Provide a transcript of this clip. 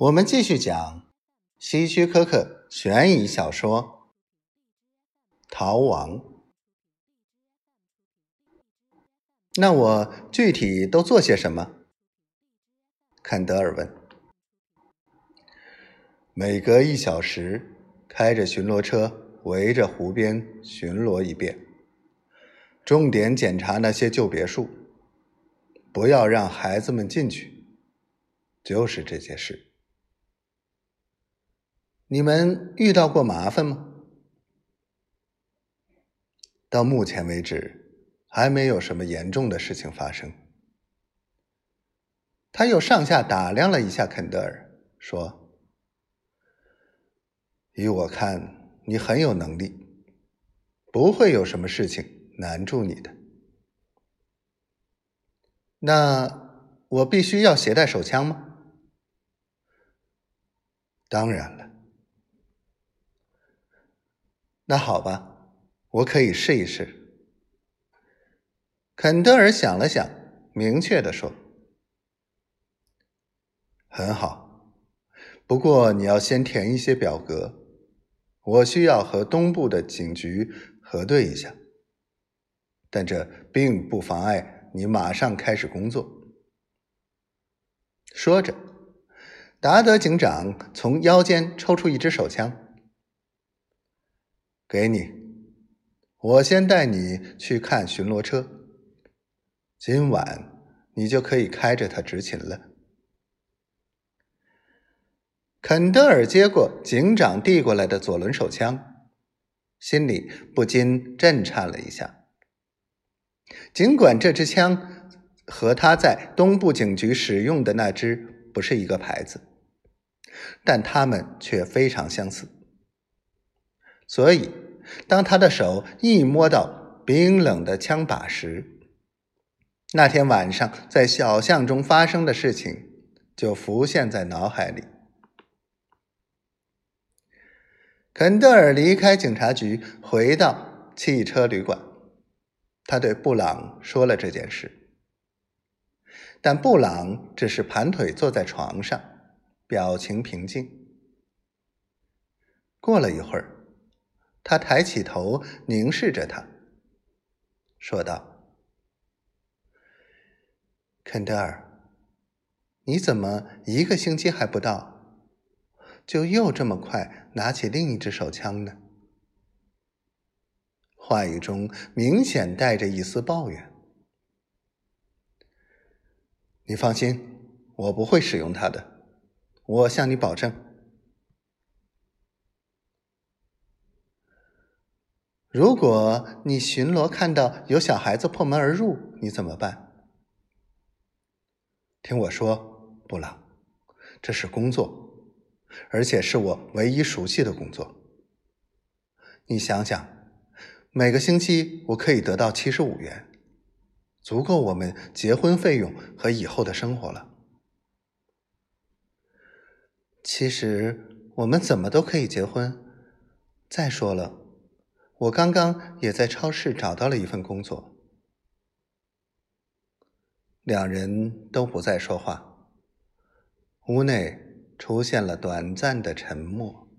我们继续讲希区柯克悬疑小说《逃亡》。那我具体都做些什么？坎德尔问。每隔一小时，开着巡逻车围着湖边巡逻一遍，重点检查那些旧别墅，不要让孩子们进去。就是这些事。你们遇到过麻烦吗？到目前为止，还没有什么严重的事情发生。他又上下打量了一下肯德尔，说：“依我看，你很有能力，不会有什么事情难住你的。那我必须要携带手枪吗？当然了。”那好吧，我可以试一试。肯德尔想了想，明确的说：“很好，不过你要先填一些表格，我需要和东部的警局核对一下。但这并不妨碍你马上开始工作。”说着，达德警长从腰间抽出一支手枪。给你，我先带你去看巡逻车。今晚你就可以开着它执勤了。肯德尔接过警长递过来的左轮手枪，心里不禁震颤了一下。尽管这支枪和他在东部警局使用的那支不是一个牌子，但它们却非常相似。所以，当他的手一摸到冰冷的枪把时，那天晚上在小巷中发生的事情就浮现在脑海里。肯德尔离开警察局，回到汽车旅馆，他对布朗说了这件事，但布朗只是盘腿坐在床上，表情平静。过了一会儿。他抬起头，凝视着他，说道：“肯德尔，你怎么一个星期还不到，就又这么快拿起另一支手枪呢？”话语中明显带着一丝抱怨。“你放心，我不会使用它的，我向你保证。”如果你巡逻看到有小孩子破门而入，你怎么办？听我说，布朗，这是工作，而且是我唯一熟悉的工作。你想想，每个星期我可以得到七十五元，足够我们结婚费用和以后的生活了。其实我们怎么都可以结婚。再说了。我刚刚也在超市找到了一份工作。两人都不再说话，屋内出现了短暂的沉默。